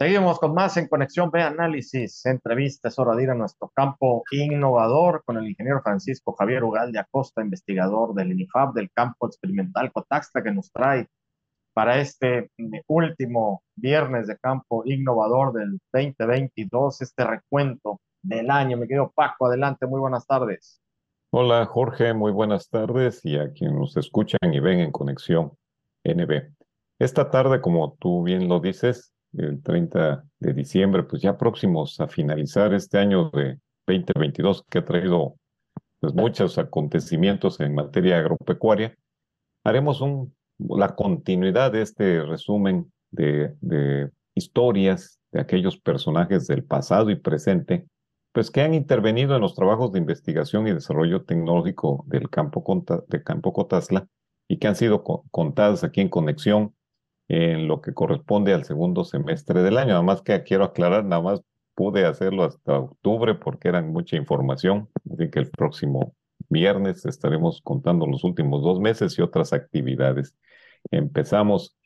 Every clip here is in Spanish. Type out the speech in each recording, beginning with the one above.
Seguimos con más en Conexión B Análisis, entrevistas, hora de ir a nuestro campo innovador con el ingeniero Francisco Javier Ugalde Acosta, investigador del INIFAB del campo experimental Cotaxta, que nos trae para este último viernes de campo innovador del 2022, este recuento del año. Me quedo Paco, adelante, muy buenas tardes. Hola Jorge, muy buenas tardes y a quienes nos escuchan y ven en Conexión NB. Esta tarde, como tú bien lo dices, el 30 de diciembre, pues ya próximos a finalizar este año de 2022 que ha traído pues, muchos acontecimientos en materia agropecuaria, haremos un, la continuidad de este resumen de, historias de aquellos personajes del pasado y presente, pues que han intervenido en los trabajos de investigación y desarrollo tecnológico del campo, de Campo Cotasla y que han sido contadas aquí en conexión en lo que corresponde al segundo semestre del año. Nada más que quiero aclarar, nada más pude hacerlo hasta octubre porque era mucha información, así que el próximo viernes estaremos contando los últimos dos meses y otras actividades. Empezamos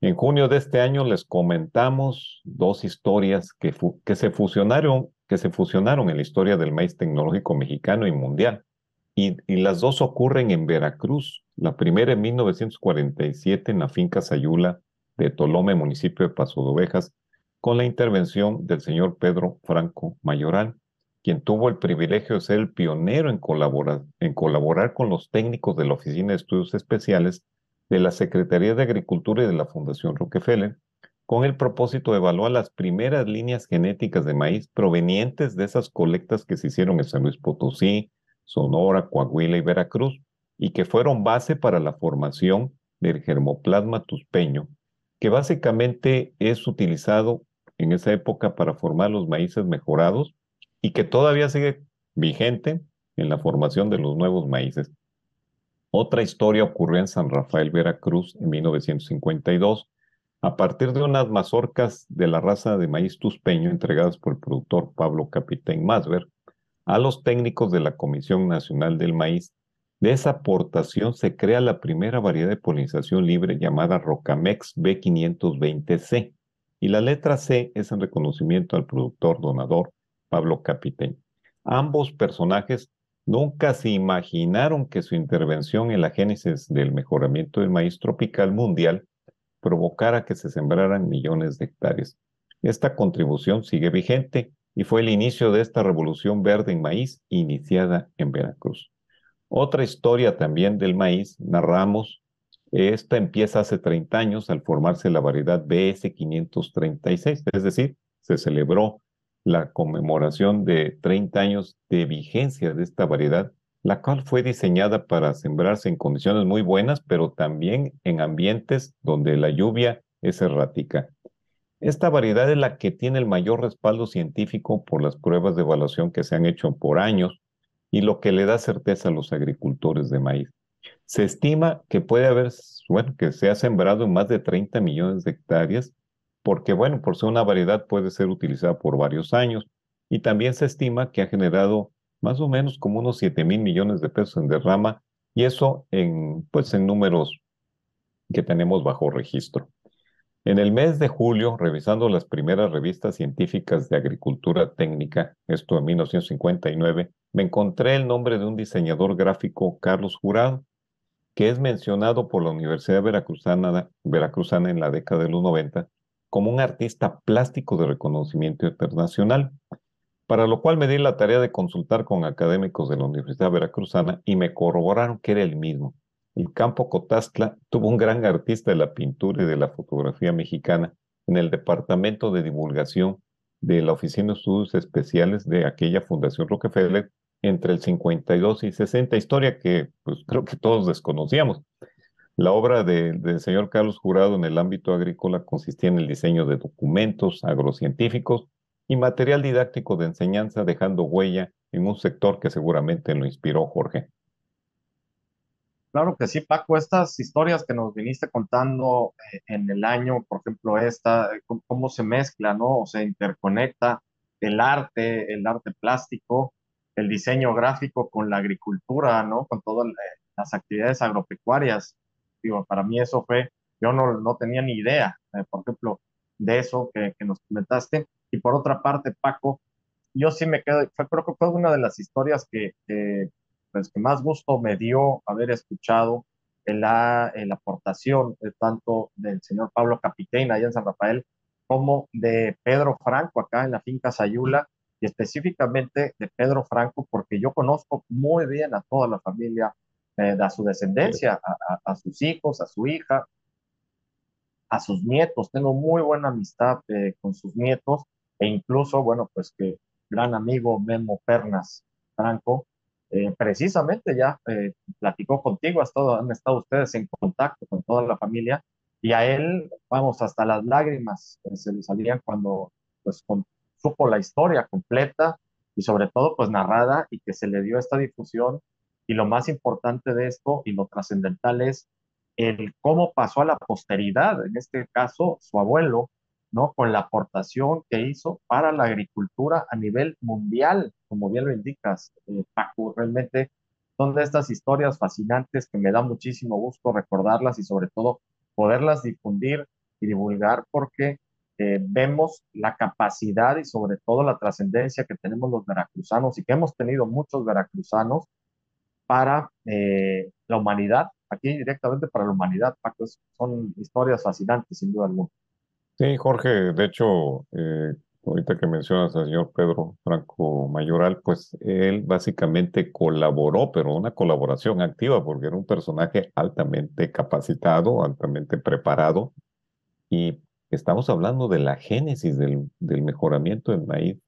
en junio de este año, les comentamos dos historias que, que, se fusionaron, que se fusionaron en la historia del maíz tecnológico mexicano y mundial. Y, las dos ocurren en Veracruz, la primera en 1947 en la finca Sayula de Tolome, municipio de Paso de Ovejas, con la intervención del señor Pedro Franco Mayoral, quien tuvo el privilegio de ser el pionero en colaborar, en colaborar con los técnicos de la Oficina de Estudios Especiales de la Secretaría de Agricultura y de la Fundación Rockefeller, con el propósito de evaluar las primeras líneas genéticas de maíz provenientes de esas colectas que se hicieron en San Luis Potosí, Sonora, Coahuila y Veracruz, y que fueron base para la formación del germoplasma tuspeño, que básicamente es utilizado en esa época para formar los maíces mejorados y que todavía sigue vigente en la formación de los nuevos maíces. Otra historia ocurrió en San Rafael, Veracruz, en 1952, a partir de unas mazorcas de la raza de maíz tuspeño entregadas por el productor Pablo Capitán Masver a los técnicos de la Comisión Nacional del Maíz de esa aportación se crea la primera variedad de polinización libre llamada Rocamex B520C y la letra C es en reconocimiento al productor donador Pablo Capitán. Ambos personajes nunca se imaginaron que su intervención en la génesis del mejoramiento del maíz tropical mundial provocara que se sembraran millones de hectáreas. Esta contribución sigue vigente y fue el inicio de esta revolución verde en maíz iniciada en Veracruz. Otra historia también del maíz, narramos, esta empieza hace 30 años al formarse la variedad BS536, es decir, se celebró la conmemoración de 30 años de vigencia de esta variedad, la cual fue diseñada para sembrarse en condiciones muy buenas, pero también en ambientes donde la lluvia es errática. Esta variedad es la que tiene el mayor respaldo científico por las pruebas de evaluación que se han hecho por años y lo que le da certeza a los agricultores de maíz. Se estima que puede haber, bueno, que se ha sembrado en más de 30 millones de hectáreas, porque, bueno, por ser una variedad puede ser utilizada por varios años, y también se estima que ha generado más o menos como unos 7 mil millones de pesos en derrama, y eso en, pues, en números que tenemos bajo registro. En el mes de julio, revisando las primeras revistas científicas de agricultura técnica, esto en 1959, me encontré el nombre de un diseñador gráfico, Carlos Jurado, que es mencionado por la Universidad Veracruzana, en la década de los 90 como un artista plástico de reconocimiento internacional, para lo cual me di la tarea de consultar con académicos de la Universidad Veracruzana y me corroboraron que era el mismo. El campo Cotaztla tuvo un gran artista de la pintura y de la fotografía mexicana en el departamento de divulgación de la Oficina de Estudios Especiales de aquella Fundación Rockefeller entre el 52 y 60, historia que pues, creo que todos desconocíamos. La obra del señor Carlos Jurado en el ámbito agrícola consistía en el diseño de documentos agrocientíficos y material didáctico de enseñanza, dejando huella en un sector que seguramente lo inspiró Jorge. Claro que sí, Paco, estas historias que nos viniste contando eh, en el año, por ejemplo, esta, eh, cómo, se mezcla, ¿no? O se interconecta el arte, el arte plástico, el diseño gráfico con la agricultura, ¿no? Con todas eh, las actividades agropecuarias. Digo, para mí eso fue, yo no, no tenía ni idea. por ejemplo, de eso que, nos comentaste. Y por otra parte, Paco, yo sí me quedo, creo que fue una de las historias que, pues, que más gusto me dio haber escuchado la, aportación tanto del señor Pablo Capitán allá en San Rafael como de Pedro Franco acá en la finca Sayula y específicamente de Pedro Franco porque yo conozco muy bien a toda la familia, eh, a su descendencia, a, sus hijos, a su hija, a sus nietos. Tengo muy buena amistad eh, con sus nietos e incluso, bueno, pues que gran amigo Memo Pernas Franco, eh, precisamente ya platicó contigo, han estado ustedes en contacto con toda la familia y a él, vamos, hasta las lágrimas se le salían cuando pues supo la historia completa y sobre todo pues narrada y que se le dio esta difusión y lo más importante de esto y lo trascendental es el cómo pasó a la posteridad, en este caso su abuelo, ¿no? Con la aportación que hizo para la agricultura a nivel mundial, como bien lo indicas, eh, Paco, realmente son de estas historias fascinantes que me da muchísimo gusto recordarlas y sobre todo poderlas difundir y divulgar porque eh, vemos la capacidad y sobre todo la trascendencia que tenemos los veracruzanos y que hemos tenido muchos veracruzanos para eh, la humanidad, aquí directamente para la humanidad, Paco, son historias fascinantes sin duda alguna. Sí, Jorge, de hecho, eh, ahorita que mencionas al señor Pedro Franco Mayoral, pues él básicamente colaboró, pero una colaboración activa, porque era un personaje altamente capacitado, altamente preparado, y estamos hablando de la génesis del, del mejoramiento del maíz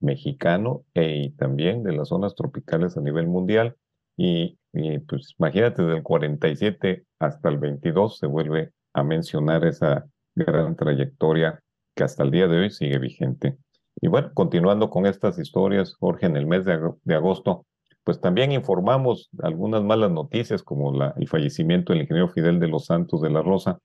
mexicano e, y también de las zonas tropicales a nivel mundial. Y, y, pues imagínate, del 47 hasta el 22 se vuelve a mencionar esa gran trayectoria que hasta el día de hoy sigue vigente. Y bueno, continuando con estas historias, Jorge, en el mes de, agosto, pues también informamos algunas malas noticias como el fallecimiento del ingeniero Fidel de los Santos de la Rosa,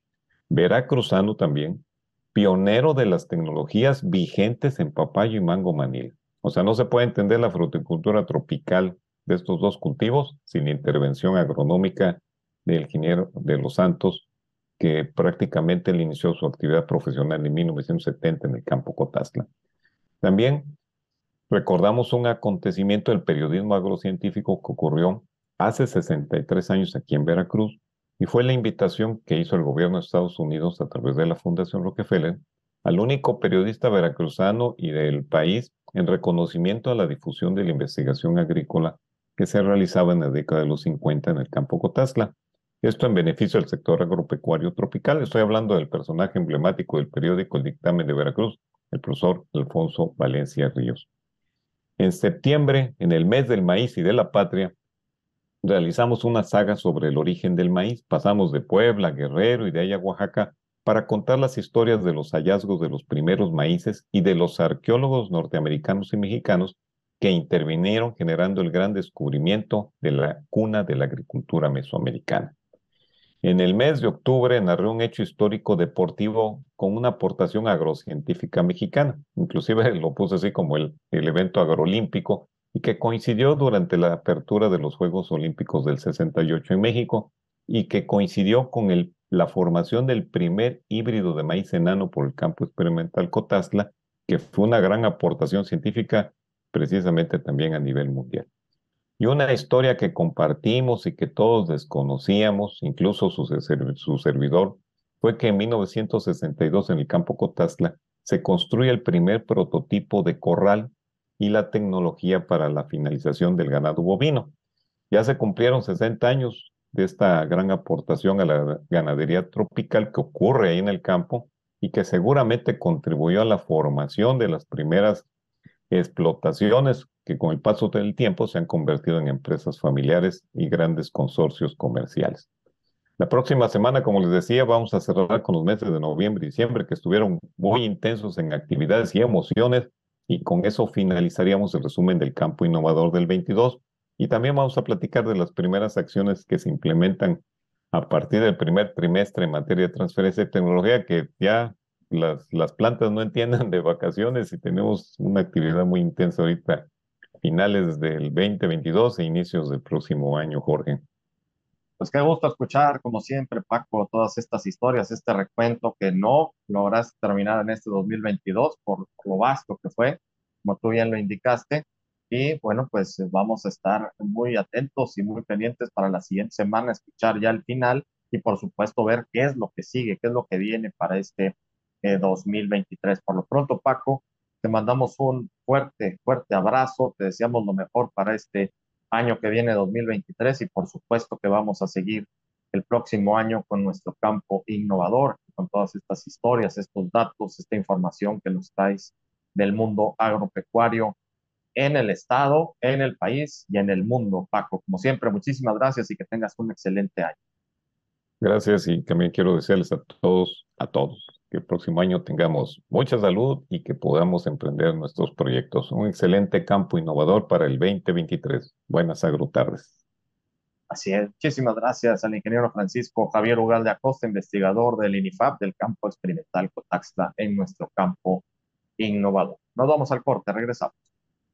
veracruzano también, pionero de las tecnologías vigentes en papayo y mango manil. O sea, no se puede entender la fruticultura tropical de estos dos cultivos sin intervención agronómica del ingeniero de los Santos que prácticamente él inició su actividad profesional en 1970 en el campo Cotazla. También recordamos un acontecimiento del periodismo agrocientífico que ocurrió hace 63 años aquí en Veracruz y fue la invitación que hizo el gobierno de Estados Unidos a través de la Fundación Rockefeller al único periodista veracruzano y del país en reconocimiento a la difusión de la investigación agrícola que se realizaba en la década de los 50 en el campo Cotazla. Esto en beneficio del sector agropecuario tropical. Estoy hablando del personaje emblemático del periódico El Dictamen de Veracruz, el profesor Alfonso Valencia Ríos. En septiembre, en el mes del maíz y de la patria, realizamos una saga sobre el origen del maíz. Pasamos de Puebla, Guerrero y de ahí a Oaxaca para contar las historias de los hallazgos de los primeros maíces y de los arqueólogos norteamericanos y mexicanos que intervinieron generando el gran descubrimiento de la cuna de la agricultura mesoamericana. En el mes de octubre narró un hecho histórico deportivo con una aportación agrocientífica mexicana. Inclusive lo puse así como el, evento agroolímpico y que coincidió durante la apertura de los Juegos Olímpicos del 68 en México y que coincidió con el, la formación del primer híbrido de maíz enano por el campo experimental Cotazla, que fue una gran aportación científica precisamente también a nivel mundial. Y una historia que compartimos y que todos desconocíamos, incluso su, su servidor, fue que en 1962 en el campo Cotazla se construye el primer prototipo de corral y la tecnología para la finalización del ganado bovino. Ya se cumplieron 60 años de esta gran aportación a la ganadería tropical que ocurre ahí en el campo y que seguramente contribuyó a la formación de las primeras explotaciones que con el paso del tiempo se han convertido en empresas familiares y grandes consorcios comerciales. La próxima semana, como les decía, vamos a cerrar con los meses de noviembre y diciembre que estuvieron muy intensos en actividades y emociones y con eso finalizaríamos el resumen del campo innovador del 22 y también vamos a platicar de las primeras acciones que se implementan a partir del primer trimestre en materia de transferencia de tecnología que ya las, las plantas no entiendan de vacaciones y tenemos una actividad muy intensa ahorita finales del 2022 e inicios del próximo año, Jorge. Pues qué gusto escuchar, como siempre, Paco, todas estas historias, este recuento que no lograste terminar en este 2022 por, lo vasto que fue, como tú bien lo indicaste. Y bueno, pues vamos a estar muy atentos y muy pendientes para la siguiente semana, escuchar ya el final y por supuesto ver qué es lo que sigue, qué es lo que viene para este 2023. Eh, por lo pronto, Paco, te mandamos un fuerte, fuerte abrazo, te deseamos lo mejor para este año que viene 2023 y por supuesto que vamos a seguir el próximo año con nuestro campo innovador, con todas estas historias, estos datos, esta información que nos traes del mundo agropecuario en el estado, en el país y en el mundo. Paco, como siempre, muchísimas gracias y que tengas un excelente año. Gracias y también quiero desearles a todos, a todos, que el próximo año tengamos mucha salud y que podamos emprender nuestros proyectos. Un excelente campo innovador para el 2023. Buenas agrotardes. Así es. Muchísimas gracias al ingeniero Francisco Javier Ugal de Acosta, investigador del INIFAP del campo experimental Cotaxta en nuestro campo innovador. Nos vamos al corte, regresamos.